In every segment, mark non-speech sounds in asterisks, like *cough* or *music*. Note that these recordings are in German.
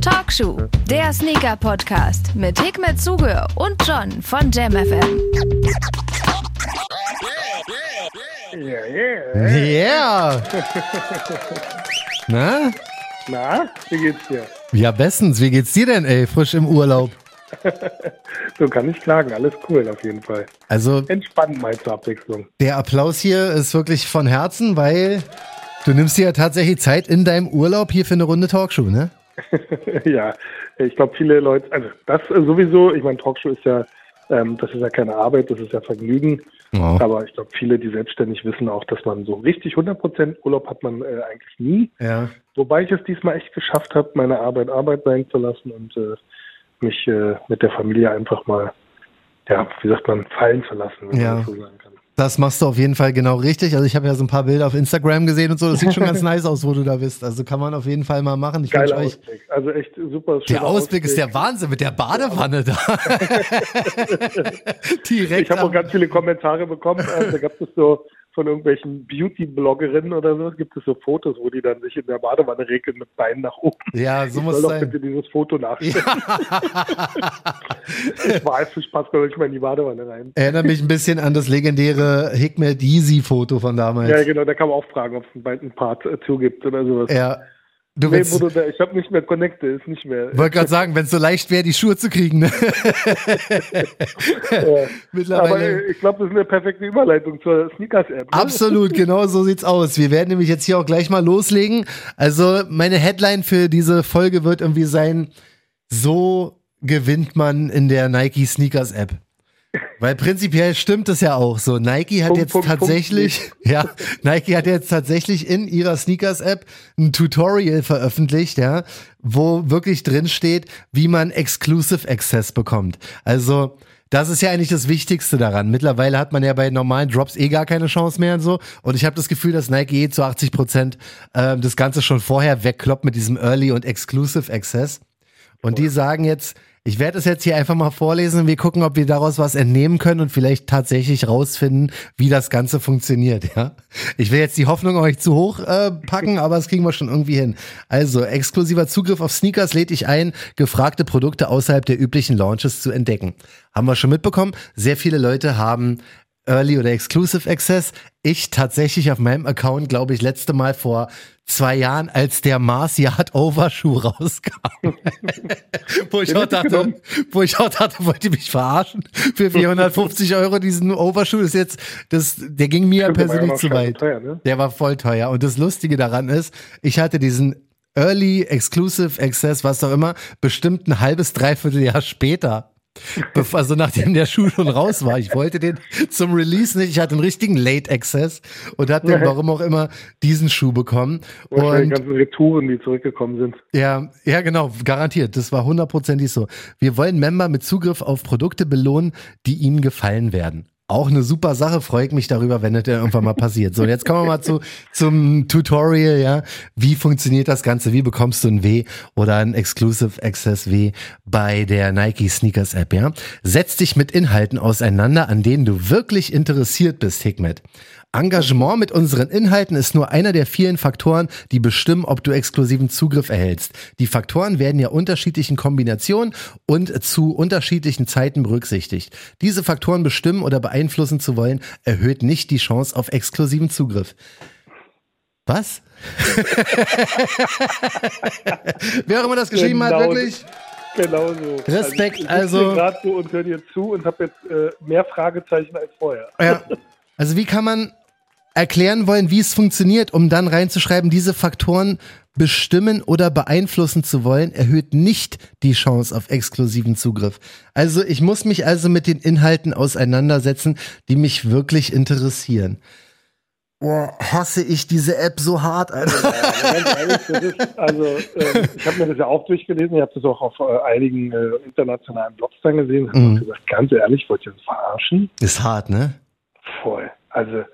Talkshow, der Sneaker-Podcast mit Hikmet Zuge und John von JamFM. Ja, yeah. Yeah! *laughs* Na? Na, wie geht's dir? Ja, bestens. Wie geht's dir denn, ey? Frisch im Urlaub. *laughs* So kann ich klagen, alles cool auf jeden Fall. Also, Entspannt mal zur Abwechslung. der Applaus hier ist wirklich von Herzen, weil du nimmst dir ja tatsächlich Zeit in deinem Urlaub hier für eine Runde Talkshow, ne? *laughs* ja, ich glaube viele Leute, also das sowieso, ich meine, Talkshow ist ja, ähm, das ist ja keine Arbeit, das ist ja Vergnügen. Oh. Aber ich glaube, viele, die selbstständig wissen auch, dass man so richtig 100% Urlaub hat man äh, eigentlich nie. Ja. Wobei ich es diesmal echt geschafft habe, meine Arbeit Arbeit sein zu lassen und äh, mich äh, mit der Familie einfach mal, ja, wie sagt man, fallen zu lassen, wenn Ja. man das so sagen kann. Das machst du auf jeden Fall genau richtig. Also ich habe ja so ein paar Bilder auf Instagram gesehen und so. Das sieht schon ganz *laughs* nice aus, wo du da bist. Also kann man auf jeden Fall mal machen. Ich Geiler euch. Ausblick. Also echt super. Der schöner Ausblick ist der Wahnsinn mit der Badewanne da. *laughs* *laughs* Direkt. Ich habe auch ganz viele Kommentare bekommen. Also, da gab es so von irgendwelchen Beauty-Bloggerinnen oder so, gibt es so Fotos, wo die dann sich in der Badewanne regeln mit Beinen nach oben. ja, so ich muss soll es doch sein. bitte dieses Foto nachstellen. Ich weiß, viel Spaß kommt nicht mal in die Badewanne rein. Erinnert mich ein bisschen an das legendäre Hikmet Easy Foto von damals. Ja, genau, da kann man auch fragen, ob es einen Part äh, zugibt oder sowas. Ja. Du Nee, willst, da, ich habe nicht mehr Connecte, ist nicht mehr. wollte gerade sagen, wenn es so leicht wäre, die Schuhe zu kriegen. Ne? *laughs* *laughs* Aber Mittlerweile. äh, ich glaube, das ist eine perfekte Überleitung zur Sneakers-App. Ne? Absolut, genau so sieht's aus. Wir werden nämlich jetzt hier auch gleich mal loslegen. Also meine Headline für diese Folge wird irgendwie sein, so gewinnt man in der Nike Sneakers App. Weil prinzipiell stimmt es ja auch so. Nike hat Punkt, jetzt Punkt, Punkt, tatsächlich, *laughs* ja, Nike hat jetzt tatsächlich in ihrer Sneakers App ein Tutorial veröffentlicht, ja, wo wirklich drin steht, wie man Exclusive Access bekommt. Also, das ist ja eigentlich das Wichtigste daran. Mittlerweile hat man ja bei normalen Drops eh gar keine Chance mehr und so. Und ich habe das Gefühl, dass Nike eh zu 80 Prozent äh, das Ganze schon vorher wegkloppt mit diesem Early und Exclusive Access. Und die sagen jetzt, ich werde es jetzt hier einfach mal vorlesen und wir gucken, ob wir daraus was entnehmen können und vielleicht tatsächlich rausfinden, wie das Ganze funktioniert. Ja, ich will jetzt die Hoffnung nicht zu hoch äh, packen, aber das kriegen wir schon irgendwie hin. Also exklusiver Zugriff auf Sneakers lädt dich ein, gefragte Produkte außerhalb der üblichen Launches zu entdecken. Haben wir schon mitbekommen. Sehr viele Leute haben Early oder Exclusive Access. Ich tatsächlich auf meinem Account, glaube ich, letzte Mal vor zwei Jahren, als der Mars Yard Overshoe *laughs* rauskam. *laughs* wo, ich auch ich dachte, wo ich auch dachte, wollt ihr mich verarschen? Für 450 Euro diesen Overshoe ist jetzt, das, der ging mir persönlich zu weit. teuer, ne? Der war voll teuer. Und das Lustige daran ist, ich hatte diesen Early Exclusive Access, was auch immer, bestimmt ein halbes, dreiviertel Jahr später. Also nachdem der Schuh schon raus war. Ich wollte den zum Release nicht. Ich hatte einen richtigen Late Access und habe dann, warum auch immer, diesen Schuh bekommen. Und die ganzen Retouren, die zurückgekommen sind. ja, ja, genau, garantiert. Das war hundertprozentig so. Wir wollen Member mit Zugriff auf Produkte belohnen, die ihnen gefallen werden. Auch eine super Sache, freue ich mich darüber, wenn das irgendwann mal passiert. So, jetzt kommen wir mal zu, zum Tutorial, ja. Wie funktioniert das Ganze? Wie bekommst du ein W oder ein Exclusive Access W bei der Nike Sneakers App, ja? Setz dich mit Inhalten auseinander, an denen du wirklich interessiert bist, Hikmet. Engagement mit unseren Inhalten ist nur einer der vielen Faktoren, die bestimmen, ob du exklusiven Zugriff erhältst. Die Faktoren werden ja unterschiedlichen Kombinationen und zu unterschiedlichen Zeiten berücksichtigt. Diese Faktoren bestimmen oder beeinflussen zu wollen, erhöht nicht die Chance auf exklusiven Zugriff. Was? *laughs* Wer auch immer das geschrieben hat, Genau wirklich? Genau so. Respekt, ich also- gerade so und höre dir zu und habe jetzt äh, mehr Fragezeichen als vorher. Ja. *laughs* Also wie kann man erklären wollen, wie es funktioniert, um dann reinzuschreiben, diese Faktoren bestimmen oder beeinflussen zu wollen, erhöht nicht die Chance auf exklusiven Zugriff. Also ich muss mich also mit den Inhalten auseinandersetzen, die mich wirklich interessieren. Boah, hasse ich diese App so hart, Alter. Ehrlich, ist, also ähm, ich habe mir das ja auch durchgelesen, ich habe das auch auf äh, einigen äh, internationalen Blogs dann gesehen und Mhm. gesagt, ganz ehrlich, wollt ihr uns verarschen? Ist hart, ne? Voll. Also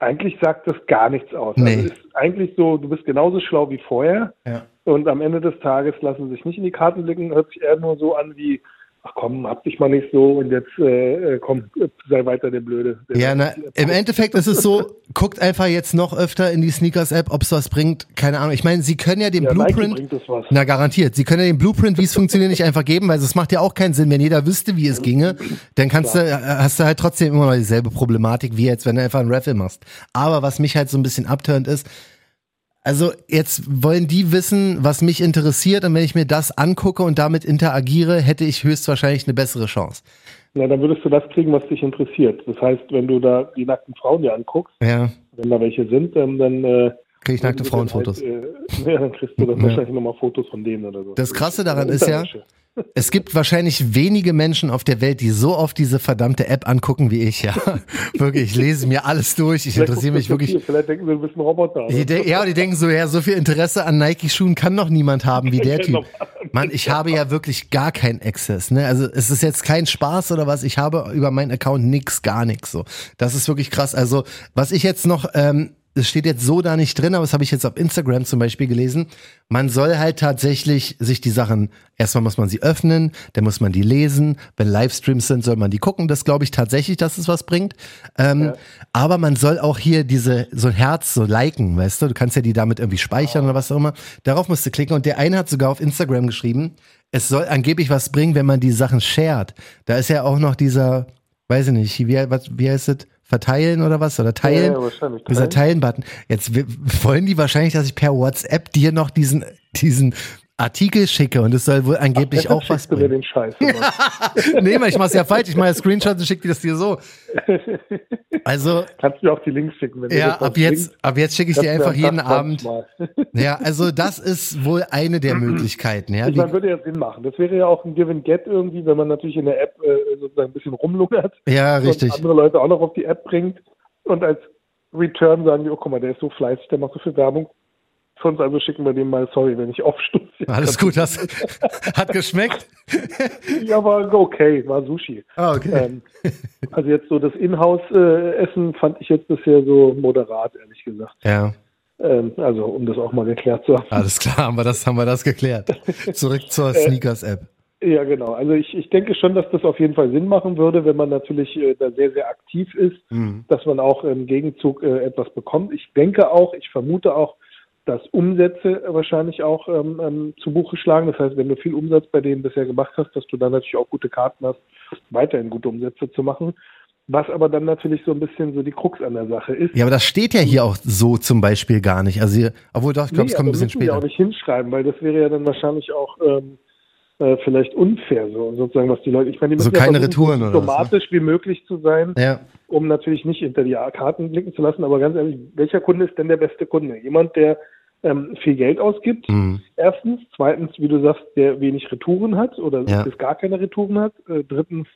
eigentlich sagt das gar nichts aus. Nee. Also ist eigentlich so, du bist genauso schlau wie vorher Ja. und am Ende des Tages lassen sich nicht in die Karten blicken, hört sich eher nur so an wie, ach komm, hab dich mal nicht so und jetzt äh, komm, sei weiter der Blöde. Der ja, na, im Endeffekt ist es so, guckt einfach jetzt noch öfter in die Sneakers-App, ob es was bringt. Keine Ahnung. Ich meine, sie können ja den ja, Blueprint. Na, garantiert. Sie können ja den Blueprint, wie es funktioniert, nicht einfach geben, weil es macht ja auch keinen Sinn. Wenn jeder wüsste, wie es ginge, dann kannst du, hast du halt trotzdem immer noch dieselbe Problematik, wie jetzt, wenn du einfach einen Raffle machst. Aber was mich halt so ein bisschen abturnt ist, also jetzt wollen die wissen, was mich interessiert und wenn ich mir das angucke und damit interagiere, hätte ich höchstwahrscheinlich eine bessere Chance. Na, dann würdest du das kriegen, was dich interessiert. Das heißt, wenn du da die nackten Frauen dir anguckst, ja. wenn da welche sind, dann, dann äh, krieg ich nackte Frauenfotos. Halt, äh, *laughs* ja, dann kriegst du dann ja. wahrscheinlich nochmal Fotos von denen oder so. Das Krasse daran ist ja, es gibt wahrscheinlich wenige Menschen auf der Welt, die so oft diese verdammte App angucken wie ich, ja. *laughs* wirklich, ich lese mir alles durch, ich interessiere mich wirklich. Viel. Vielleicht denken sie, du bist ein Roboter. ja, und die denken so, ja, so viel Interesse an Nike-Schuhen kann noch niemand haben wie der *laughs* Typ. Mann, ich habe ja wirklich gar keinen Access, ne? Also es ist jetzt kein Spaß oder was, ich habe über meinen Account nix, gar nichts so. Das ist wirklich krass. Also, was ich jetzt noch ähm, es steht jetzt so da nicht drin, aber das habe ich jetzt auf Instagram zum Beispiel gelesen. Man soll halt tatsächlich sich die Sachen, erstmal muss man sie öffnen, dann muss man die lesen. Wenn Livestreams sind, soll man die gucken. Das glaube ich tatsächlich, dass es was bringt. Ähm, ja. Aber man soll auch hier diese, so ein Herz so liken, weißt du? Du kannst ja die damit irgendwie speichern oh. oder was auch immer. Darauf musst du klicken. Und der eine hat sogar auf Instagram geschrieben, es soll angeblich was bringen, wenn man die Sachen shared. Da ist ja auch noch dieser, weiß ich nicht, wie, was, wie heißt es? Verteilen oder was? Oder teilen? Ja, ja, wahrscheinlich. Dieser Teilen-Button. Jetzt *laughs* wollen die wahrscheinlich, dass ich per WhatsApp dir noch diesen, diesen Artikel schicke und es soll wohl angeblich Ach, auch was bringen. Du mir den Scheiß, *laughs* nee, ich mach's ja falsch. Ich mache Screenshot und schicke dir das dir so. Also kannst du mir auch die Links schicken. Wenn ja, ab jetzt, ab jetzt schicke ich dir einfach jeden Abend. *laughs* ja, also das ist wohl eine der Möglichkeiten. Ja, ich meine, würde ja Sinn machen. Das wäre ja auch ein Give and Get irgendwie, wenn man natürlich in der App äh, sozusagen ein bisschen rumlungert. Ja, richtig. Und andere Leute auch noch auf die App bringt und als Return sagen die, oh guck mal, der ist so fleißig, der macht so viel Werbung Sonst also schicken wir dem mal, sorry, wenn ich aufstoße. Alles gut, das hat geschmeckt? ja, war okay, war Sushi. Ah, okay. Ähm, also jetzt so das Inhouse-Essen fand ich jetzt bisher so moderat, ehrlich gesagt. Ja. Ähm, also, um das auch mal geklärt zu haben. Alles klar, haben wir das, haben wir das geklärt. Zurück zur *laughs* äh, Sneakers-App. Ja, genau. Also ich, ich denke schon, dass das auf jeden Fall Sinn machen würde, wenn man natürlich äh, da sehr, sehr aktiv ist, mhm. dass man auch im Gegenzug äh, etwas bekommt. Ich denke auch, ich vermute auch, dass Umsätze wahrscheinlich auch ähm, ähm, zu Buche schlagen. Das heißt, wenn du viel Umsatz bei denen bisher gemacht hast, dass du dann natürlich auch gute Karten hast, weiterhin gute Umsätze zu machen. Was aber dann natürlich so ein bisschen so die Krux an der Sache ist. Ja, aber das steht ja hier auch so zum Beispiel gar nicht. Also, hier, obwohl doch, ich glaube, nee, es kommt ein bisschen später. Wir auch nicht hinschreiben, weil das wäre ja dann wahrscheinlich auch ähm, äh, vielleicht unfair, so sozusagen, was die Leute. Ich meine, die müssen so keine ja Retouren oder diplomatisch was, ne? wie möglich zu sein, ja. um natürlich nicht hinter die Karten blicken zu lassen. Aber ganz ehrlich, welcher Kunde ist denn der beste Kunde? Jemand, der ähm, viel Geld ausgibt. Mhm. Erstens. Zweitens, wie du sagst, der wenig Retouren hat oder ja. bis gar keine Retouren hat. Äh, drittens,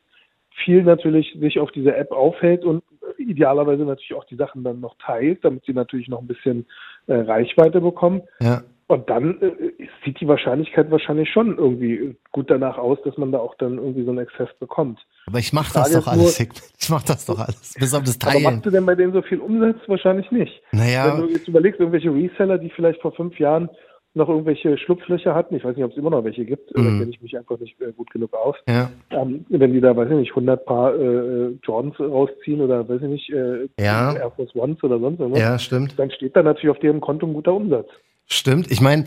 viel natürlich sich auf dieser App aufhält und idealerweise natürlich auch die Sachen dann noch teilt, damit sie natürlich noch ein bisschen äh, Reichweite bekommen. Ja. Und dann äh, sieht die Wahrscheinlichkeit wahrscheinlich schon irgendwie gut danach aus, dass man da auch dann irgendwie so einen Exzess bekommt. Aber ich mache das doch alles, nur, Ich mache das doch alles, bis auf das Teilen. Aber machst du denn bei denen so viel Umsatz? Wahrscheinlich nicht. Naja. Wenn du jetzt überlegst, irgendwelche Reseller, die vielleicht vor fünf Jahren noch irgendwelche Schlupflöcher hatten, ich weiß nicht, ob es immer noch welche gibt, mhm. da kenne ich mich einfach nicht äh, gut genug aus. Ja. Ähm, wenn die da, weiß ich nicht, 100 Paar äh, Jordans rausziehen oder, weiß ich nicht, äh, ja. Air Force Ones oder sonst irgendwas, ja, stimmt. dann steht da natürlich auf deren Konto ein guter Umsatz. Stimmt. Ich meine,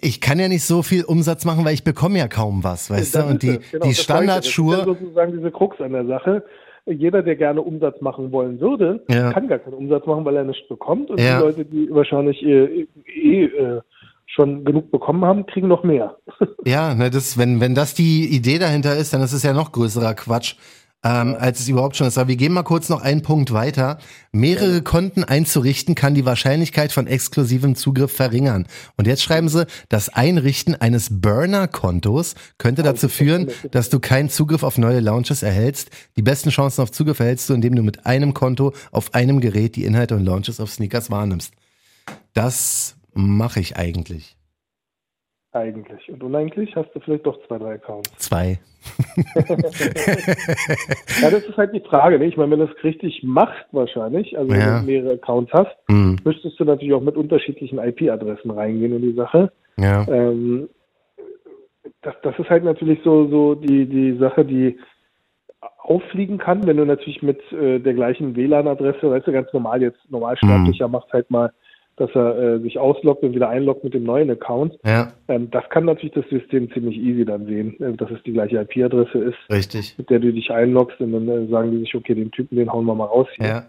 ich kann ja nicht so viel Umsatz machen, weil ich bekomme ja kaum was, weißt du? Und die, genau, die Standardschuhe. Das ist sozusagen diese Krux an der Sache. Jeder, der gerne Umsatz machen wollen würde, ja. kann gar keinen Umsatz machen, weil er nichts bekommt. Und ja. die Leute, die wahrscheinlich eh, eh äh, schon genug bekommen haben, kriegen noch mehr. ja, ne, das, wenn, wenn das die Idee dahinter ist, dann ist es ja noch größerer Quatsch ähm, als es überhaupt schon ist. Aber wir gehen mal kurz noch einen Punkt weiter. Mehrere Konten einzurichten kann die Wahrscheinlichkeit von exklusivem Zugriff verringern. Und jetzt schreiben sie, das Einrichten eines Burner-Kontos könnte dazu führen, dass du keinen Zugriff auf neue Launches erhältst. Die besten Chancen auf Zugriff erhältst du, indem du mit einem Konto auf einem Gerät die Inhalte und Launches auf Sneakers wahrnimmst. Das mache ich eigentlich. Eigentlich. Und uneigentlich hast du vielleicht doch zwei, drei Accounts. Zwei. *laughs* ja, das ist halt die Frage. Ne? Ich meine, wenn du es richtig machst, wahrscheinlich, also ja. wenn du mehrere Accounts hast, mhm. müsstest du natürlich auch mit unterschiedlichen IP-Adressen reingehen in die Sache. Ja. Ähm, das, das ist halt natürlich so, so die, die Sache, die auffliegen kann, wenn du natürlich mit äh, der gleichen WLAN-Adresse, weißt du, ganz normal jetzt, normalsterblicher mhm. macht halt mal, dass er äh, sich ausloggt und wieder einloggt mit dem neuen Account. Ja. Ähm, das kann natürlich das System ziemlich easy dann sehen, äh, dass es die gleiche IP-Adresse ist, Richtig. mit der du dich einloggst und dann äh, sagen die sich, okay, den Typen, den hauen wir mal raus hier. Ja.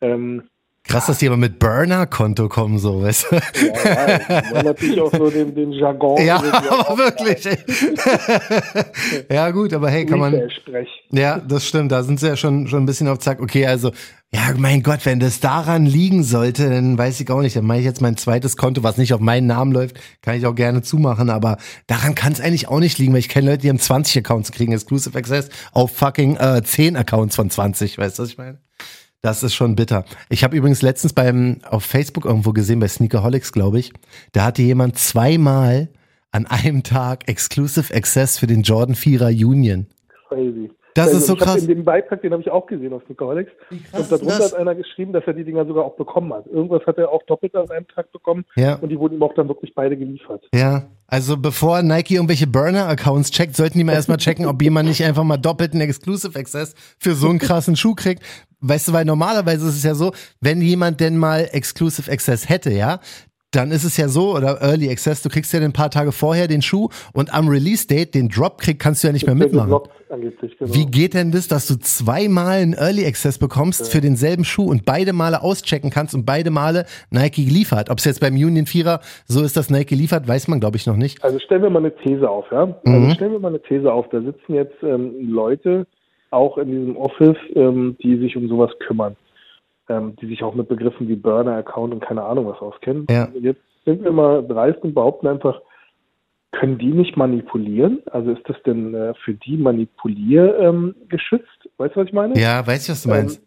Ähm, Krass, dass die aber mit Burner-Konto kommen, so, weißt du? Ja, ja natürlich auch so den, den Jargon. Ja, *laughs* aber wirklich. *laughs* ja, gut, aber hey, kann man. Ja, das stimmt, da sind sie ja schon, schon ein bisschen auf Zack. Okay, also, ja, mein Gott, wenn das daran liegen sollte, dann weiß ich auch nicht. Dann mache ich jetzt mein zweites Konto, was nicht auf meinen Namen läuft, kann ich auch gerne zumachen, aber daran kann es eigentlich auch nicht liegen, weil ich kenne Leute, die haben 20 Accounts kriegen Exclusive Access auf fucking äh, 10 Accounts von 20, weißt du, was ich meine? Das ist schon bitter. Ich habe übrigens letztens beim auf Facebook irgendwo gesehen, bei Sneakerholics, glaube ich, da hatte jemand zweimal an einem Tag Exclusive Access für den Jordan 4er Union. Crazy. Das also ist so krass. In dem Beitrag, den habe ich auch gesehen auf Sneakerholics. Und darunter hat einer geschrieben, dass er die Dinger sogar auch bekommen hat. Irgendwas hat er auch doppelt an einem Tag bekommen. Ja. Und die wurden ihm auch dann wirklich beide geliefert. Ja. Also bevor Nike irgendwelche Burner-Accounts checkt, sollten die mal erstmal checken, ob jemand nicht einfach mal doppelten Exclusive Access für so einen krassen Schuh kriegt. Weißt du, weil normalerweise ist es ja so, wenn jemand denn mal Exclusive Access hätte, ja, dann ist es ja so, oder Early Access, du kriegst ja ein paar Tage vorher den Schuh und am Release-Date, den Drop krieg, kannst du ja nicht mehr mitmachen. Genau. Wie geht denn das, dass du zweimal einen Early Access bekommst ja. für denselben Schuh und beide Male auschecken kannst und beide Male Nike liefert? Ob es jetzt beim Union Vierer so ist, dass Nike liefert, weiß man glaube ich noch nicht. Also stellen wir mal eine These auf, ja? Also mhm. stellen wir mal eine These auf. Da sitzen jetzt ähm, Leute, auch in diesem Office, ähm, die sich um sowas kümmern, ähm, die sich auch mit Begriffen wie Burner-Account und keine Ahnung was auskennen. Ja. Jetzt sind wir mal dreist und behaupten einfach, können die nicht manipulieren? Also ist das denn äh, für die manipuliergeschützt? Ähm, weißt du, was ich meine? Ja, weiß ich, was du meinst.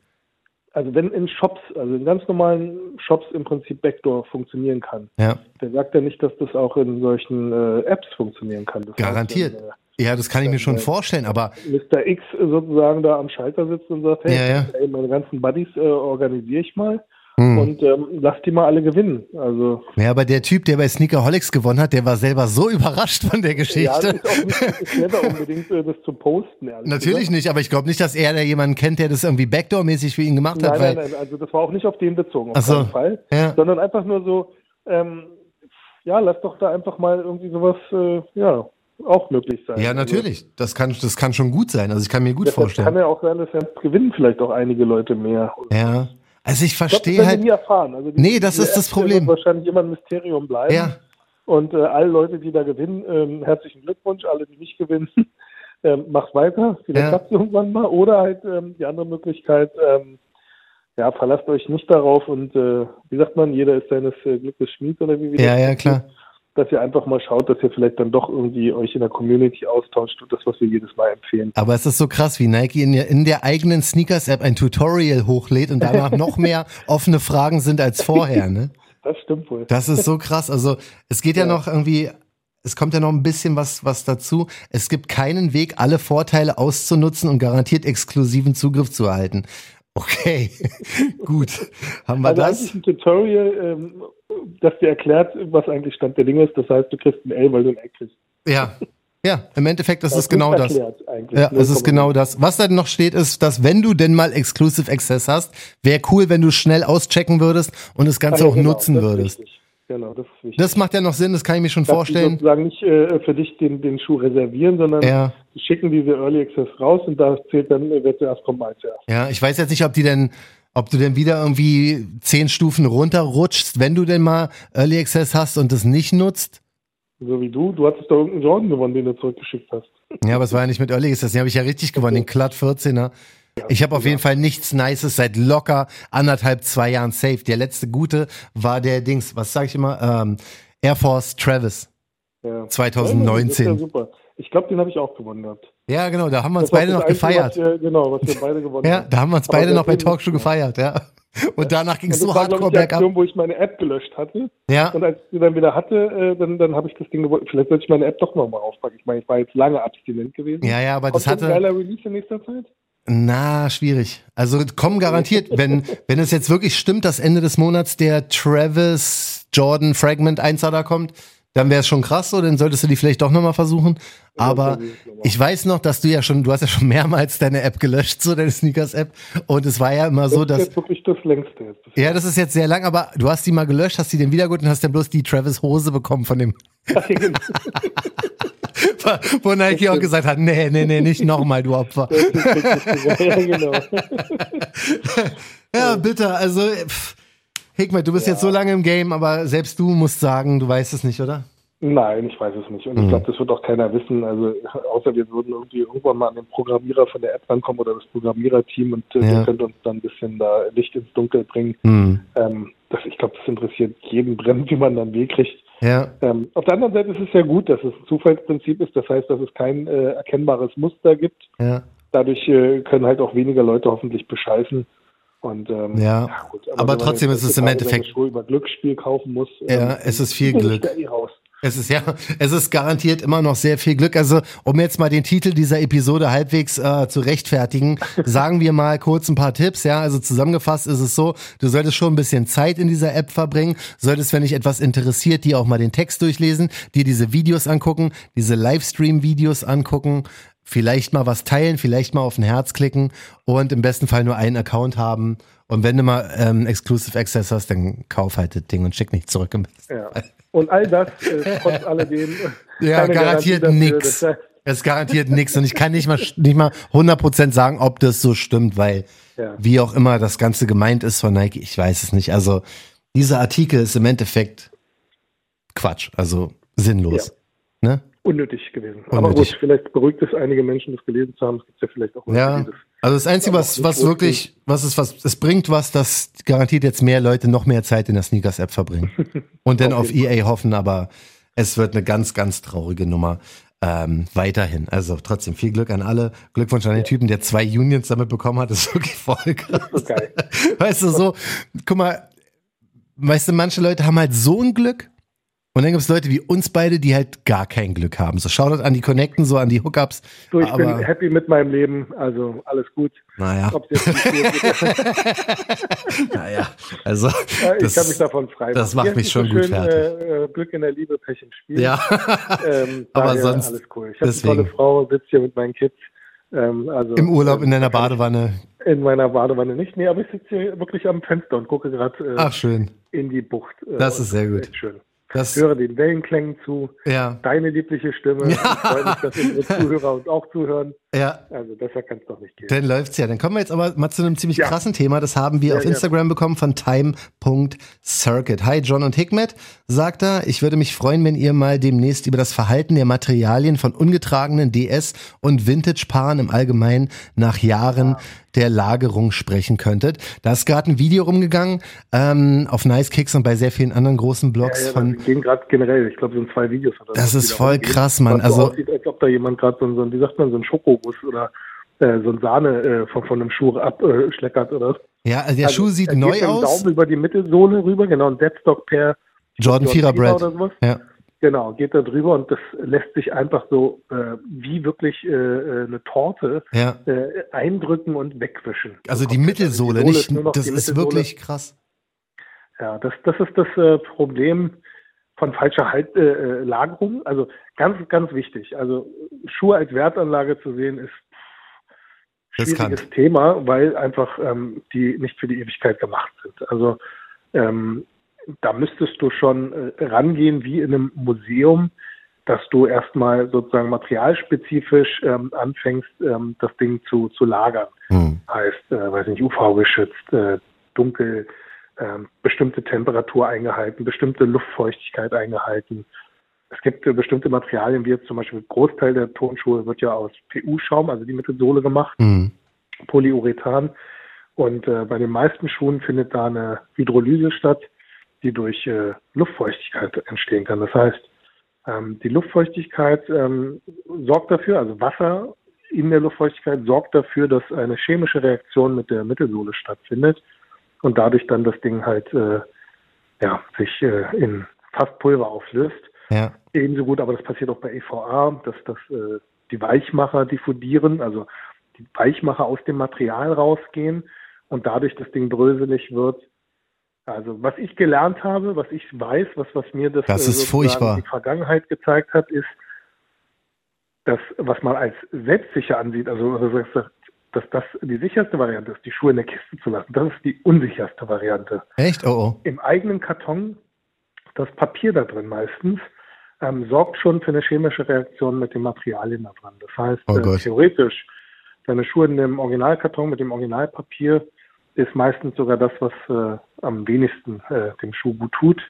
Also wenn in Shops, also in ganz normalen Shops im Prinzip Backdoor funktionieren kann, ja. der sagt ja nicht, dass das auch in solchen äh, Apps funktionieren kann. Das Garantiert. Heißt, wenn, äh, ja, das kann ich mir schon vorstellen, aber. Mr. X sozusagen da am Schalter sitzt und sagt, hey, ja, ja. meine ganzen Buddies äh, organisiere ich mal. Hm. Und ähm, lass die mal alle gewinnen. Also ja, aber der Typ, der bei Sneakerholics gewonnen hat, der war selber so *laughs* überrascht von der Geschichte. Ja, das ist auch nicht, ist never unbedingt äh, das zu posten. Natürlich gesagt. nicht, aber ich glaube nicht, dass er da jemanden kennt, der das irgendwie Backdoor-mäßig für ihn gemacht nein, hat. Nein, nein, nein, also das war auch nicht auf den bezogen, auf so. Fall. Ja. Sondern einfach nur so, ähm, ja, lass doch da einfach mal irgendwie sowas, äh, ja, auch möglich sein. Ja, also natürlich. Das kann, das kann schon gut sein. Also ich kann mir gut vorstellen. Kann ja auch sein, dass gewinnen vielleicht auch einige Leute mehr. Ja. Also ich verstehe ich halt. Nie erfahren. Also die, nee, das ist das Problem. Wird wahrscheinlich immer ein Mysterium bleiben. Ja. Und äh, alle Leute, die da gewinnen, ähm, herzlichen Glückwunsch. Alle, die nicht gewinnen, *laughs* ähm, macht weiter. Vielleicht ja. klappt irgendwann mal. Oder halt ähm, die andere Möglichkeit, ähm, ja, verlasst euch nicht darauf und äh, wie sagt man, jeder ist seines äh, Glückes Schmied oder wie wir Ja, ja, klar dass ihr einfach mal schaut, dass ihr vielleicht dann doch irgendwie euch in der Community austauscht und das, was wir jedes Mal empfehlen. Aber es ist so krass, wie Nike in der, in der eigenen Sneakers-App ein Tutorial hochlädt und danach *laughs* noch mehr offene Fragen sind als vorher, ne? *laughs* Das stimmt wohl. Das ist so krass. Also es geht ja, ja noch irgendwie es kommt ja noch ein bisschen was, was dazu. Es gibt keinen Weg, alle Vorteile auszunutzen und garantiert exklusiven Zugriff zu erhalten. Okay, *laughs* gut. Haben wir also das? Eigentlich ein Tutorial, ähm, das dir erklärt, was eigentlich Stand der Dinge ist. Das heißt, du kriegst ein L, weil du ein L kriegst. Ja. Ja, im Endeffekt das ist genau das. Ja, es ist genau das. Was da noch steht, ist, dass wenn du denn mal Exclusive Access hast, wäre cool, wenn du schnell auschecken würdest und das Ganze ja, auch genau, nutzen würdest. Genau, das ist wichtig. Das macht ja noch Sinn, das kann ich mir schon Dass vorstellen. Sozusagen nicht äh, für dich den, den Schuh reservieren, sondern ja. schicken diese Early Access raus und da zählt dann, wer zuerst kommt, mal zuerst. Ja, ich weiß jetzt nicht, ob die denn, ob du denn wieder irgendwie zehn Stufen runterrutschst, wenn du denn mal Early Access hast und das nicht nutzt. So wie du, du hattest doch irgendeinen Jordan gewonnen, den du zurückgeschickt hast. Ja, aber es war ja nicht mit Early Access, den habe ich ja richtig gewonnen, den Klatt 14er. Ich habe auf jeden Fall nichts Nices seit locker anderthalb, zwei Jahren safe. Der letzte gute war der Dings, was sage ich immer, ähm, Air Force Travis. Ja. 2019. Ja, super. Ich glaube, den habe ich auch gewonnen gehabt. Ja, genau, da haben wir uns beide noch gefeiert. Wir, genau, was wir beide gewonnen ja, da haben wir uns beide noch bei Talkshow gefeiert, ja. Und danach ging es so hardcore bergab. wo ich meine App gelöscht hatte. Ja. Und als ich sie dann wieder hatte, äh, dann, dann habe ich das Ding gewollt. Vielleicht sollte ich meine App doch nochmal aufpacken. Ich meine, ich war jetzt lange abstinent gewesen. Ja, ja, aber Kommt das hatte. Ein geiler Release in nächster Zeit? Na, schwierig. Also kommen garantiert, wenn, *laughs* wenn es jetzt wirklich stimmt, dass Ende des Monats der Travis Jordan Fragment 1 da kommt, dann wäre es schon krass so, dann solltest du die vielleicht doch nochmal versuchen. Aber ich weiß noch, dass du ja schon, du hast ja schon mehrmals deine App gelöscht, so deine Sneakers-App. Und es war ja immer so, dass. Das ist wirklich das längste jetzt. Ja, das ist jetzt sehr lang, aber du hast die mal gelöscht, hast die dann wieder gut und hast dann bloß die Travis Hose bekommen von dem. *laughs* Wo Nike auch gesagt hat, nee, nee, nee, nicht nochmal, du Opfer. ja, genau. *laughs* ja, bitte, also. Pff. Hikmet, du bist ja. jetzt so lange im Game, aber selbst du musst sagen, du weißt es nicht, oder? Nein, ich weiß es nicht. Und mhm. ich glaube, das wird auch keiner wissen. Also *laughs* außer wir würden irgendwie irgendwann mal an den Programmierer von der App rankommen oder das Programmiererteam und äh, ja. könnte uns dann ein bisschen da Licht ins Dunkel bringen. Mhm. Ähm, das, ich glaube, das interessiert jeden brennend, wie man dann Weg kriegt. Ja. Ähm, auf der anderen Seite ist es ja gut, dass es ein Zufallsprinzip ist. Das heißt, dass es kein äh, erkennbares Muster gibt. Ja. Dadurch äh, können halt auch weniger Leute hoffentlich bescheißen. Und, ähm, ja, ja gut, aber, aber trotzdem ist es im Endeffekt. Schuhe über Glücksspiel kaufen muss. Ja, ähm, es ist viel Glück. Eh es ist ja, es ist garantiert immer noch sehr viel Glück. Also, um jetzt mal den Titel dieser Episode halbwegs äh, zu rechtfertigen, *laughs* sagen wir mal kurz ein paar Tipps. Ja, also zusammengefasst ist es so: Du solltest schon ein bisschen Zeit in dieser App verbringen, solltest, wenn dich etwas interessiert, dir auch mal den Text durchlesen, dir diese Videos angucken, diese Livestream-Videos angucken, vielleicht mal was teilen, vielleicht mal auf ein Herz klicken und im besten Fall nur einen Account haben. Und wenn du mal ähm, Exclusive Access hast, dann kauf halt das Ding und schick nicht zurück. Im ja. Und all das äh, trotz *laughs* alledem. ja, garantiert nichts. Es garantiert nichts und ich kann nicht mal nicht mal 100% sagen, ob das so stimmt, weil ja. wie auch immer das Ganze gemeint ist von Nike, ich weiß es nicht. Also dieser Artikel ist im Endeffekt Quatsch, also sinnlos. Ja. Ne? Unnötig gewesen. Unnötig. Aber gut, vielleicht beruhigt es einige Menschen, das gelesen zu haben. Es gibt ja vielleicht auch ja. Dieses, also das Einzige, was, was wirklich, was ist, was, es bringt was, das garantiert jetzt mehr Leute noch mehr Zeit in der Sneakers-App verbringen. *laughs* Und dann auf, auf EA Fall. hoffen, aber es wird eine ganz, ganz traurige Nummer. Ähm, weiterhin. Also trotzdem viel Glück an alle. Glückwunsch an den. Typen, der zwei Unions damit bekommen hat. Das ist wirklich voll krass. Okay. *laughs* Weißt du, so, guck mal, weißt du, manche Leute haben halt so ein Glück, und dann gibt es Leute wie uns beide, die halt gar kein Glück haben. So schaut an die Connecten, so an die Hookups. So, ich bin happy mit meinem Leben, also alles gut. Naja. *laughs* naja, also. Ja, ich das, kann mich davon frei machen. Das macht mich schon so gut schön, fertig. Äh, äh, Glück in der Liebe, Pech im Spiel. Ja. ähm, *laughs* aber sonst. Alles cool. Ich habe eine tolle Frau, sitze hier mit meinen Kids. Ähm, also, Im Urlaub in deiner *laughs* Badewanne? In meiner Badewanne nicht. Nee, aber ich sitze hier wirklich am Fenster und gucke gerade äh, in die Bucht. Äh, das ist sehr gut. Echt schön. Das höre den Wellenklängen zu. Ja. Deine liebliche Stimme. Ja. Ich *laughs* freue mich, dass unsere Zuhörer uns auch zuhören. Ja. Also besser kann es doch nicht gehen. Dann läuft's ja. Dann kommen wir jetzt aber mal zu einem ziemlich ja. krassen Thema. Das haben wir ja, auf Instagram bekommen von time.circuit. Hi John und Hikmet, sagt er. Ich würde mich freuen, wenn ihr mal demnächst über das Verhalten der Materialien von ungetragenen DS und Vintage-Paaren im Allgemeinen nach Jahren der Lagerung sprechen könntet. Da ist gerade ein Video rumgegangen ähm, auf Nice Kicks und bei sehr vielen anderen großen Blogs ja, ja, von. gehen gerade generell, ich glaube, so sind zwei Videos. Oder das ist voll krass, Mann. Also so aussieht, als ob da jemand gerade so, so, wie sagt man, so ein Schokoguss oder äh, so ein Sahne äh, von, von einem Schuh abschleckert äh, oder. Ja, also der also, Schuh sieht neu aus. Daumen über die Mittelsohle rüber, genau, ein Deadstock per Jordan Vierer Bread. Ja. Genau, geht da drüber und das lässt sich einfach so äh, wie wirklich äh, äh eine Torte ja. äh, eindrücken und wegwischen. Also die Mittelsohle, die nicht, das ist wirklich krass. Ja, das, das ist das äh, Problem von falscher halt, äh, Lagerung. Also ganz, ganz wichtig. Also Schuhe als Wertanlage zu sehen ist schwieriges Thema, weil einfach ähm, die nicht für die Ewigkeit gemacht sind. Also ähm, da müsstest du schon äh, rangehen wie in einem Museum, dass du erstmal sozusagen materialspezifisch ähm, anfängst, ähm, das Ding zu, zu lagern. Hm. Heißt, äh, weiß nicht, UV-geschützt, äh, dunkel, äh, bestimmte Temperatur eingehalten, bestimmte Luftfeuchtigkeit eingehalten. Es gibt äh, bestimmte Materialien, wie jetzt zum Beispiel Großteil der Tonschuhe wird ja aus PU-Schaum, also die Mittelsohle gemacht, hm. Polyurethan. Und äh, bei den meisten Schuhen findet da eine Hydrolyse statt die durch äh, Luftfeuchtigkeit entstehen kann. Das heißt, ähm, die Luftfeuchtigkeit ähm, sorgt dafür, also Wasser in der Luftfeuchtigkeit sorgt dafür, dass eine chemische Reaktion mit der Mittelsohle stattfindet und dadurch dann das Ding halt äh, ja, sich äh, in fast Pulver auflöst. Ja. Ebenso gut, aber das passiert auch bei EVA, dass das äh, die Weichmacher diffundieren, also die Weichmacher aus dem Material rausgehen und dadurch das Ding bröselig wird Also was ich gelernt habe, was ich weiß, was, was mir das, das ist furchtbar. die Vergangenheit gezeigt hat, ist, dass was man als selbstsicher ansieht, also dass das die sicherste Variante ist, die Schuhe in der Kiste zu lassen. Das ist die unsicherste Variante. Echt? Oh, oh. Im eigenen Karton, das Papier da drin meistens, ähm, sorgt schon für eine chemische Reaktion mit den Materialien da dran. Das heißt, oh äh, theoretisch, deine Schuhe in dem Originalkarton mit dem Originalpapier ist meistens sogar das, was äh, am wenigsten äh, dem Schuh gut tut.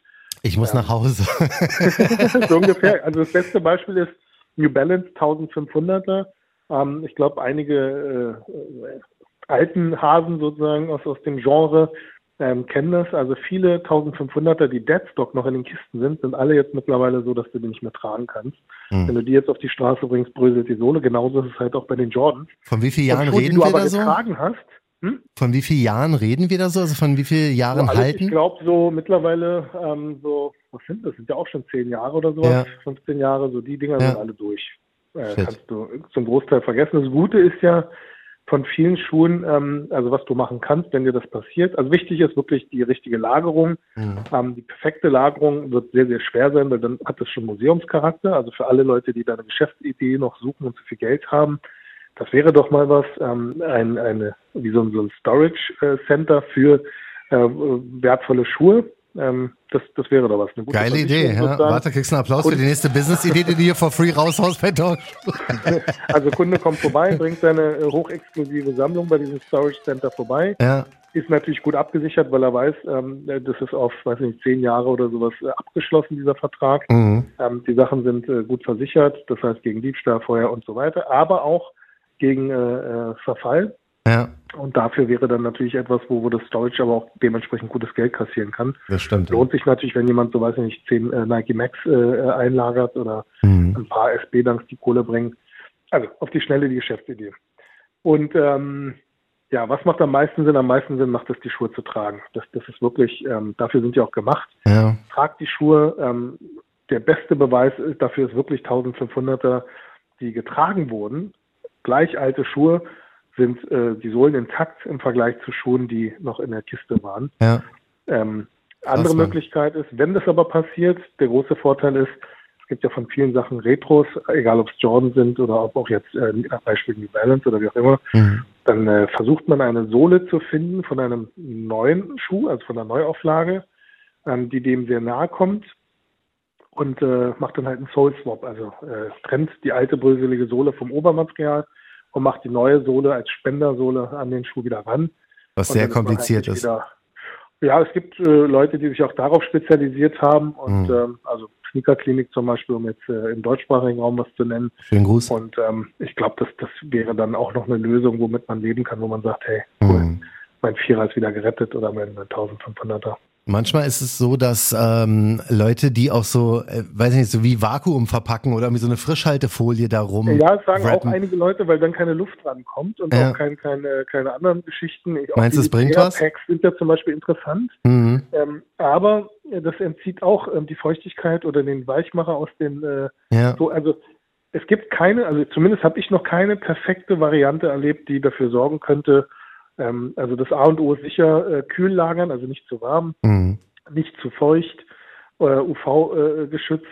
Ich muss ähm, nach Hause. *laughs* so ungefähr. *laughs* Also das beste Beispiel ist New Balance 1500er. Ähm, ich glaube, einige äh, alten Hasen sozusagen aus, aus dem Genre ähm, kennen das. Also viele 1500er, die Deadstock noch in den Kisten sind, sind alle jetzt mittlerweile so, dass du die nicht mehr tragen kannst. Hm. Wenn du die jetzt auf die Straße bringst, bröselt die Sohle. Genauso ist es halt auch bei den Jordans. Von wie vielen Jahren Schuhe, reden wir da so? Hast, hm? Von wie vielen Jahren reden wir da so? Also von wie vielen Jahren also halten? Ich glaube so mittlerweile ähm, so, was sind das? Sind ja auch schon zehn Jahre oder so, ja. 15 Jahre, so die Dinger ja. sind alle durch. Äh, kannst du zum Großteil vergessen. Das Gute ist ja von vielen Schuhen, ähm, also was du machen kannst, wenn dir das passiert. Also wichtig ist wirklich die richtige Lagerung. Mhm. Ähm, die perfekte Lagerung wird sehr, sehr schwer sein, weil dann hat es schon Museumscharakter. Also für alle Leute, die da eine Geschäftsidee noch suchen und zu viel Geld haben, das wäre doch mal was, ähm, ein, eine, wie so ein, so ein Storage äh, Center für äh, wertvolle Schuhe. Ähm, das, das wäre doch was. Eine gute Geile Idee, ja. Warte, kriegst du einen Applaus und für die nächste Business-Idee, die du hier for free raushaust bei *laughs* also Kunde kommt vorbei, bringt seine äh, hochexklusive Sammlung bei diesem Storage Center vorbei. Ja. Ist natürlich gut abgesichert, weil er weiß, ähm, das ist auf, weiß nicht, zehn Jahre oder sowas äh, abgeschlossen, dieser Vertrag. Mhm. Ähm, die Sachen sind äh, gut versichert, das heißt gegen Diebstahl, Feuer und so weiter, aber auch gegen äh, äh, Verfall. Ja. Und dafür wäre dann natürlich etwas, wo, wo das Storage aber auch dementsprechend gutes Geld kassieren kann. Das stimmt. Lohnt sich natürlich, wenn jemand, so weiß ich nicht, zehn äh, Nike Max äh, einlagert oder mhm. ein paar SB-Dunks die Kohle bringen. Also auf die Schnelle die Geschäftsidee. Und ähm, ja, was macht am meisten Sinn? Am meisten Sinn macht es, die Schuhe zu tragen. Das, das ist wirklich, ähm, dafür sind die auch gemacht. Ja. Tragt die Schuhe. Ähm, der beste Beweis ist, dafür ist wirklich 1500er, die getragen wurden, gleich alte Schuhe sind äh, die Sohlen intakt im Vergleich zu Schuhen, die noch in der Kiste waren. Ja. Ähm, andere Krass, Möglichkeit ist, wenn das aber passiert, der große Vorteil ist, es gibt ja von vielen Sachen Retros, egal ob es Jordan sind oder ob auch jetzt äh, Beispiel New Balance oder wie auch immer, mhm. dann äh, versucht man eine Sohle zu finden von einem neuen Schuh, also von einer Neuauflage, ähm, die dem sehr nahe kommt und äh, macht dann halt einen Soul Swap, also äh, trennt die alte bröselige Sohle vom Obermaterial und macht die neue Sohle als Spendersohle an den Schuh wieder ran. Was sehr kompliziert ist. Wieder, ja, es gibt äh, Leute, die sich auch darauf spezialisiert haben und mhm. ähm, also Sneaker-Klinik zum Beispiel, um jetzt äh, im deutschsprachigen Raum was zu nennen. Schönen Gruß. Und ähm, ich glaube, das, das wäre dann auch noch eine Lösung, womit man leben kann, wo man sagt, hey, cool, mhm. mein Vierer ist wieder gerettet oder mein 1500er. Manchmal ist es so, dass ähm, Leute, die auch so, äh, weiß ich nicht, so wie Vakuum verpacken oder mit so eine Frischhaltefolie darum. Ja, das sagen rappen. auch einige Leute, weil dann keine Luft rankommt und ja. auch kein, keine, keine anderen Geschichten. Meinst du, es bringt was? Packs sind ja zum Beispiel interessant. Mhm. Ähm, aber das entzieht auch ähm, die Feuchtigkeit oder den Weichmacher aus den. Äh, ja. so, also es gibt keine, also zumindest habe ich noch keine perfekte Variante erlebt, die dafür sorgen könnte, ähm, also das A und O ist sicher äh, kühl lagern, also nicht zu warm, mhm. nicht zu feucht, äh, UV äh, geschützt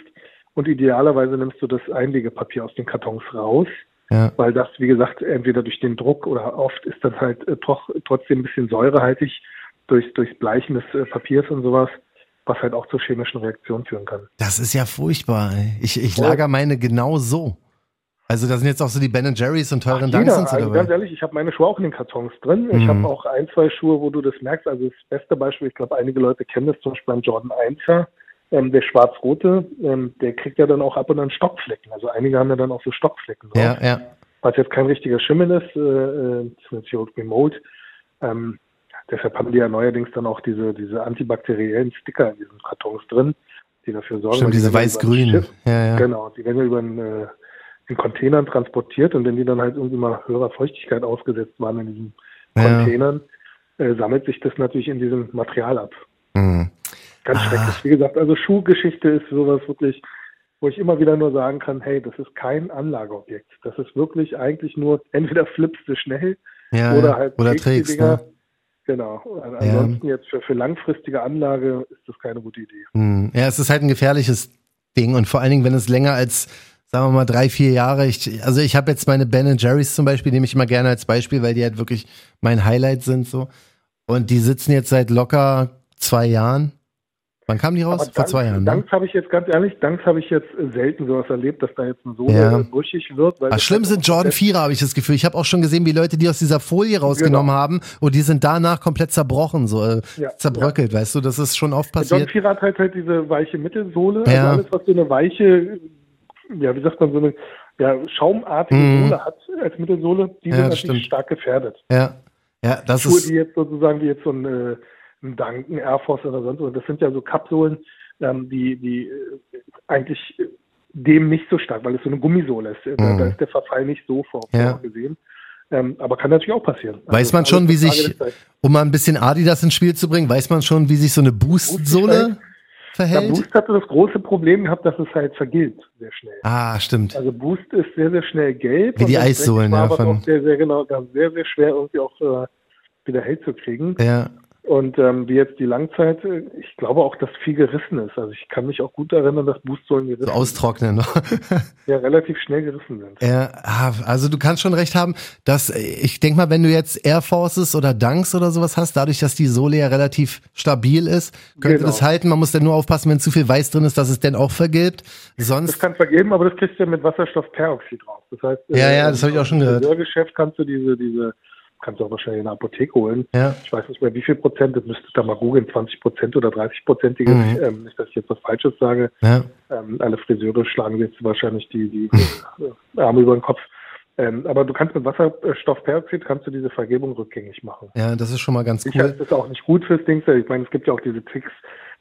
und idealerweise nimmst du das Einlegepapier aus den Kartons raus. Ja. Weil das, wie gesagt, entweder durch den Druck oder oft ist das halt äh, doch trotzdem ein bisschen säurehaltig durch, durchs Bleichen des äh, Papiers und sowas was halt auch zur chemischen Reaktion führen kann. Das ist ja furchtbar. Ich, ich lager meine genau so. Also da sind jetzt auch so die Ben Jerry's und teuren Ach, und so also Ganz ehrlich, ich habe meine Schuhe auch in den Kartons drin. Mhm. Ich habe auch ein, zwei Schuhe, wo du das merkst. Also das beste Beispiel, ich glaube, einige Leute kennen das zum Beispiel beim Jordan 1er. Ähm, der schwarz-rote, ähm, der kriegt ja dann auch ab und an Stockflecken. Also einige haben ja dann auch so Stockflecken drauf. Ja, ja. Was jetzt kein richtiger Schimmel ist, äh, äh das ist jetzt Remote. Ähm, deshalb haben die ja neuerdings dann auch diese, diese antibakteriellen Sticker in diesen Kartons drin, die dafür sorgen. Stimmt, diese weiß-grün. Ja, ja. Genau, die werden ja über ein äh, in Containern transportiert und wenn die dann halt irgendwie mal höherer Feuchtigkeit ausgesetzt waren in diesen ja. Containern, äh, sammelt sich das natürlich in diesem Material ab. Mhm. Ganz ah. schrecklich. Wie gesagt, also Schuhgeschichte ist sowas wirklich, wo ich immer wieder nur sagen kann, hey, das ist kein Anlageobjekt. Das ist wirklich eigentlich nur, *laughs* entweder flippst du schnell ja, oder halt oder trägst, ne? Genau. Ansonsten ja. jetzt für, für langfristige Anlage ist das keine gute Idee. Hm. Ja, es ist halt ein gefährliches Ding und vor allen Dingen, wenn es länger als sagen wir mal drei, vier Jahre. Ich, also ich habe jetzt meine Ben Jerry's zum Beispiel, nehme ich immer gerne als Beispiel, weil die halt wirklich mein Highlight sind so. Und die sitzen jetzt seit locker zwei Jahren. Wann kamen die raus? Aber Vor Danks, zwei Jahren. Ne? Danks habe ich jetzt ganz ehrlich, Danks habe ich jetzt selten sowas erlebt, dass da jetzt ein Sohle ja. brüchig wird. Weil Ach, schlimm sind Jordan 4 habe ich das Gefühl. Ich habe auch schon gesehen, wie Leute die aus dieser Folie rausgenommen genau. haben und die sind danach komplett zerbrochen, so äh, ja, zerbröckelt, ja. weißt du, das ist schon oft passiert. Jordan 4 hat halt, halt diese weiche Mittelsohle, ja. also alles, was so eine weiche, ja, wie sagt man, so eine ja, schaumartige mhm. Sohle hat als Mittelsohle, die sind natürlich stimmt. stark gefährdet. Ja. Ja, das Schuhe, ist. die jetzt sozusagen, wie jetzt so ein, äh, ein Duncan, Air Force oder sonst was, das sind ja so Kapsolen, ähm, die, die äh, eigentlich dem nicht so stark, weil es so eine Gummisohle ist. Mhm. Da, da, ist der Verfall nicht so vorgesehen. Ja. Ähm, aber kann natürlich auch passieren. Weiß also, man schon, wie sich, um mal ein bisschen Adidas ins Spiel zu bringen, weiß man schon, wie sich so eine Boost-Sohle verhält? Der Boost hatte das große Problem gehabt, dass es halt vergilt sehr schnell. Ah, stimmt. Also Boost ist sehr, sehr schnell gelb. Wie die Eissohlen, ja. Von sehr, sehr genau, sehr, sehr schwer irgendwie auch äh, wieder hell zu kriegen. Ja. Und ähm, wie jetzt die Langzeit, äh, ich glaube auch, dass viel gerissen ist. Also ich kann mich auch gut erinnern, dass Boostsäulen gerissen so austrocknen noch. *laughs* ja, relativ schnell gerissen sind. Ja, ah, also du kannst schon recht haben, dass ich denke mal, wenn du jetzt Air Forces oder Dunks oder sowas hast, dadurch, dass die Sohle ja relativ stabil ist, könnte genau. das halten. Man muss dann nur aufpassen, wenn zu viel Weiß drin ist, dass es dann auch vergilbt. Sonst das kann vergilben, aber das kriegst du ja mit Wasserstoffperoxid raus. Das heißt, ja, ja, das habe ich auch schon gehört. Im Geschäft kannst du diese diese kannst du auch wahrscheinlich in der Apotheke holen. Ja. Ich weiß nicht mehr, wie viel Prozent, das müsstest du da mal googeln, 20 Prozent oder 30 Prozentige, mhm. ähm, nicht, dass ich jetzt was Falsches sage. Ja. Ähm, alle Friseure schlagen jetzt wahrscheinlich die, die äh, Arme über den Kopf. Ähm, aber du kannst mit Wasserstoffperoxid kannst du diese Vergebung rückgängig machen. Ja, das ist schon mal ganz cool. Sicher ist das auch nicht gut fürs Ding. Ich meine, es gibt ja auch diese Tricks,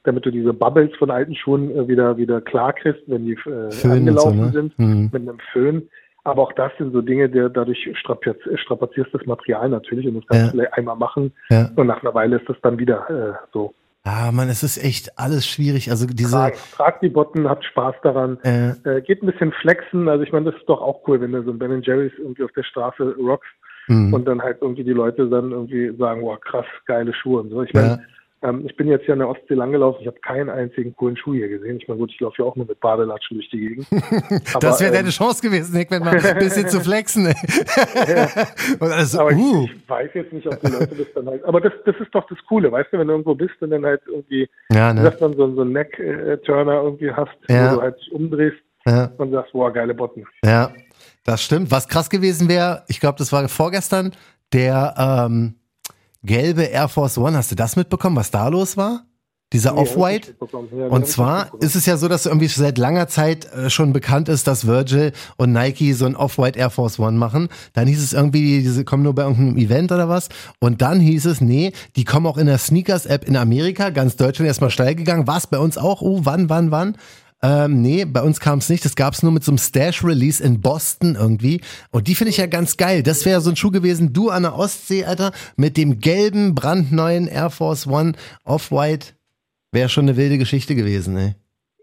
damit du diese Bubbles von alten Schuhen äh, wieder wieder klar kriegst, wenn die äh, angelaufen so, ne? sind mhm. mit einem Föhn. Aber auch das sind so Dinge, der dadurch strapazierst das Material natürlich und das kannst ja. du einmal machen ja. und nach einer Weile ist das dann wieder äh, so. Ah, man, es ist echt alles schwierig. Also diese. Trag, trag die Botten, habt Spaß daran. Äh. Äh, geht ein bisschen flexen. Also ich meine, das ist doch auch cool, wenn du so ein Ben Jerry's irgendwie auf der Straße rockst mhm. und dann halt irgendwie die Leute dann irgendwie sagen, wow, krass, geile Schuhe und so. Ich meine, ja. Ähm, ich bin jetzt hier an der Ostsee langgelaufen, ich habe keinen einzigen coolen Schuh hier gesehen. Ich meine, gut, ich laufe ja auch nur mit Badelatschen durch die Gegend. *laughs* das wäre ähm, deine Chance gewesen, Nick, wenn mal *laughs* ein bisschen zu flexen. ja. *laughs* also, aber uh. ich, ich, weiß jetzt nicht, ob die Leute das dann halt. Aber das, das ist doch das Coole, weißt du, wenn du irgendwo bist und dann halt irgendwie, ja, ne? dass man so, so einen Neck-Turner irgendwie hast, ja. wo du halt umdrehst ja. und sagst, wow, geile Botten. Ja, das stimmt. Was krass gewesen wäre, ich glaube, das war vorgestern, der ähm, gelbe Air Force One. Hast du das mitbekommen, was da los war? Dieser nee, Off-White. Ja, und zwar ist es ja so, dass irgendwie seit langer Zeit äh, schon bekannt ist, dass Virgil und Nike so ein Off-White Air Force One machen. Dann hieß es irgendwie, diese kommen nur bei irgendeinem Event oder was. Und dann hieß es, nee, die kommen auch in der Sneakers-App in Amerika, ganz Deutschland erstmal steil gegangen. Was bei uns auch? Oh, wann, wann, wann? Ähm, nee, bei uns kam es nicht. Das gab es nur mit so einem Stash-Release in Boston irgendwie. Und die finde ich ja ganz geil. Das wäre so ein Schuh gewesen. Du an der Ostsee, Alter, mit dem gelben, brandneuen Air Force One Off-White. Wäre schon eine wilde Geschichte gewesen, ey.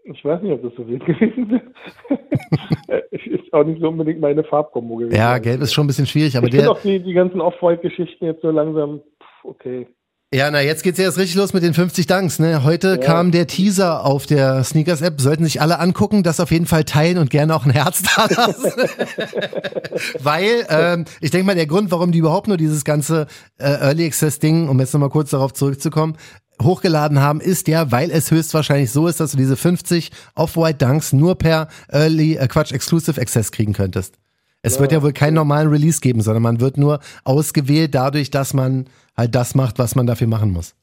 Ich weiß nicht, ob das so wild *laughs* gewesen wäre. ist auch nicht so unbedingt meine Farbkombo gewesen. Ja, gelb ist schon ein bisschen schwierig, aber ich der. Auch die, die ganzen Off-White-Geschichten jetzt so langsam, pff, okay. Ja, na, jetzt geht's ja erst richtig los mit den 50 Dunks, ne? Heute ja. kam der Teaser auf der Sneakers App. Sollten sich alle angucken, das auf jeden Fall teilen und gerne auch ein Herz da lassen. *laughs* Weil, ähm, ich denke mal, der Grund, warum die überhaupt nur dieses ganze äh, Early Access Ding, um jetzt nochmal kurz darauf zurückzukommen, hochgeladen haben, ist ja, weil es höchstwahrscheinlich so ist, dass du diese 50 Off-White Dunks nur per Early, äh, Quatsch, Exclusive Access kriegen könntest. Es ja. wird ja wohl keinen normalen Release geben, sondern man wird nur ausgewählt dadurch, dass man halt das macht, was man dafür machen muss.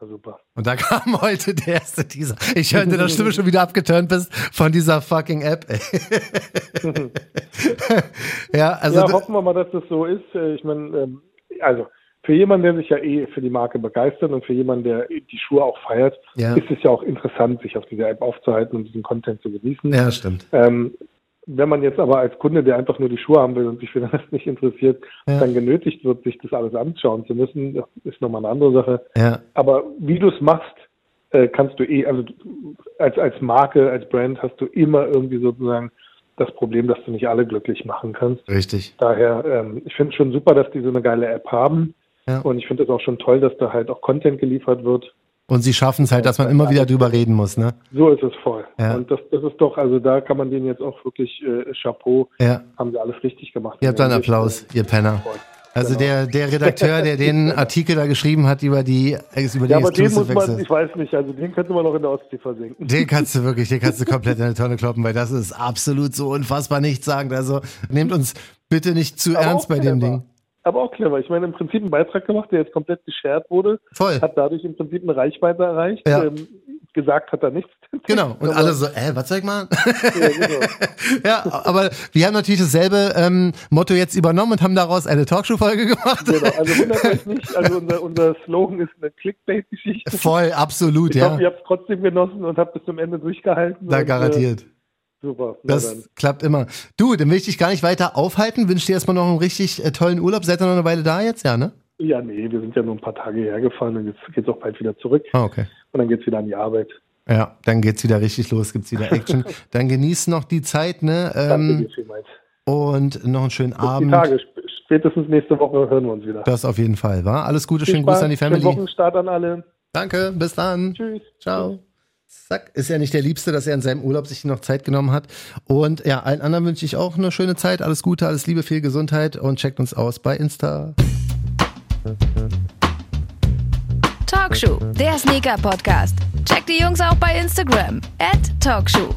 Super. Und da kam heute der erste Teaser. Ich hörte, dass du schon wieder abgeturnt bist von dieser fucking App. *laughs* ja, also. Ja, hoffen wir mal, dass das so ist. Äh, ich meine, ähm, also für jemanden, der sich ja eh für die Marke begeistert und für jemanden, der die Schuhe auch feiert, ja. ist es ja auch interessant, sich auf dieser App aufzuhalten und diesen Content zu genießen. Ja, stimmt. Ähm, wenn man jetzt aber als Kunde, der einfach nur die Schuhe haben will und sich für den Rest *laughs* nicht interessiert, ja. dann genötigt wird, sich das alles anschauen zu müssen, ist nochmal eine andere Sache. Ja. Aber wie du es machst, äh, kannst du eh, also als, als Marke, als Brand hast du immer irgendwie sozusagen das Problem, dass du nicht alle glücklich machen kannst. Richtig. Daher, ähm, ich finde es schon super, dass die so eine geile App haben. Ja. Und ich finde es auch schon toll, dass da halt auch Content geliefert wird. Und sie schaffen es halt, dass man immer wieder drüber reden muss, ne? So ist es voll. Ja. Und das, das ist doch, also da kann man denen jetzt auch wirklich äh, Chapeau. Ja. Haben sie alles richtig gemacht. Ihr habt einen Applaus, ihr Penner. Also genau. der, der Redakteur, der den *laughs* Artikel da geschrieben hat über die über die Ja, aber den muss man, ich weiß nicht, also den könnte man noch in der Ostsee versenken. Den kannst du *laughs* wirklich, den kannst du komplett in eine Tonne kloppen, weil das ist absolut so unfassbar nichts sagen. Also nehmt uns bitte nicht zu aber ernst bei dem Ding aber auch clever. Ich meine, im Prinzip einen Beitrag gemacht, der jetzt komplett geshared wurde. Voll. Hat dadurch im Prinzip eine Reichweite erreicht. Ja. Ähm, gesagt hat er nichts. Genau. Und alle so, äh, was soll ich machen? Ja, genau. *laughs* ja, aber wir haben natürlich dasselbe ähm, Motto jetzt übernommen und haben daraus eine Talkshow-Folge gemacht. Genau, also *laughs* wundert euch nicht. Also unser, unser Slogan ist eine Clickbait-Geschichte. Voll, absolut, ich ja. Ich hoffe, ihr habt es trotzdem genossen und habt bis zum Ende durchgehalten. Da und, garantiert. Äh, Super. Das klappt immer. Du, dann will ich dich gar nicht weiter aufhalten. Wünsche dir erstmal noch einen richtig äh, tollen Urlaub. Seid ihr noch eine Weile da jetzt, ja, ne? Ja, nee, wir sind ja nur ein paar Tage hergefahren und jetzt geht's auch bald wieder zurück. Ah, okay. Und dann geht's wieder an die Arbeit. Ja, dann geht's wieder richtig los, gibt's wieder Action. *laughs* dann genieß noch die Zeit, ne? Ähm, Danke dir vielmals. Und noch einen schönen Bis Abend. Die Tage, spätestens nächste Woche hören wir uns wieder. Das auf jeden Fall, war. Alles Gute, schönen Gruß an die Family. Schönen Wochenstart an alle. Danke, bis dann. Tschüss. Ciao. Zack, ist ja nicht der Liebste, dass er in seinem Urlaub sich noch Zeit genommen hat. Und ja, allen anderen wünsche ich auch eine schöne Zeit, alles Gute, alles Liebe, viel Gesundheit und checkt uns aus bei Insta. Talkshow, der Sneaker Podcast. Checkt die Jungs auch bei Instagram. At Talkshow.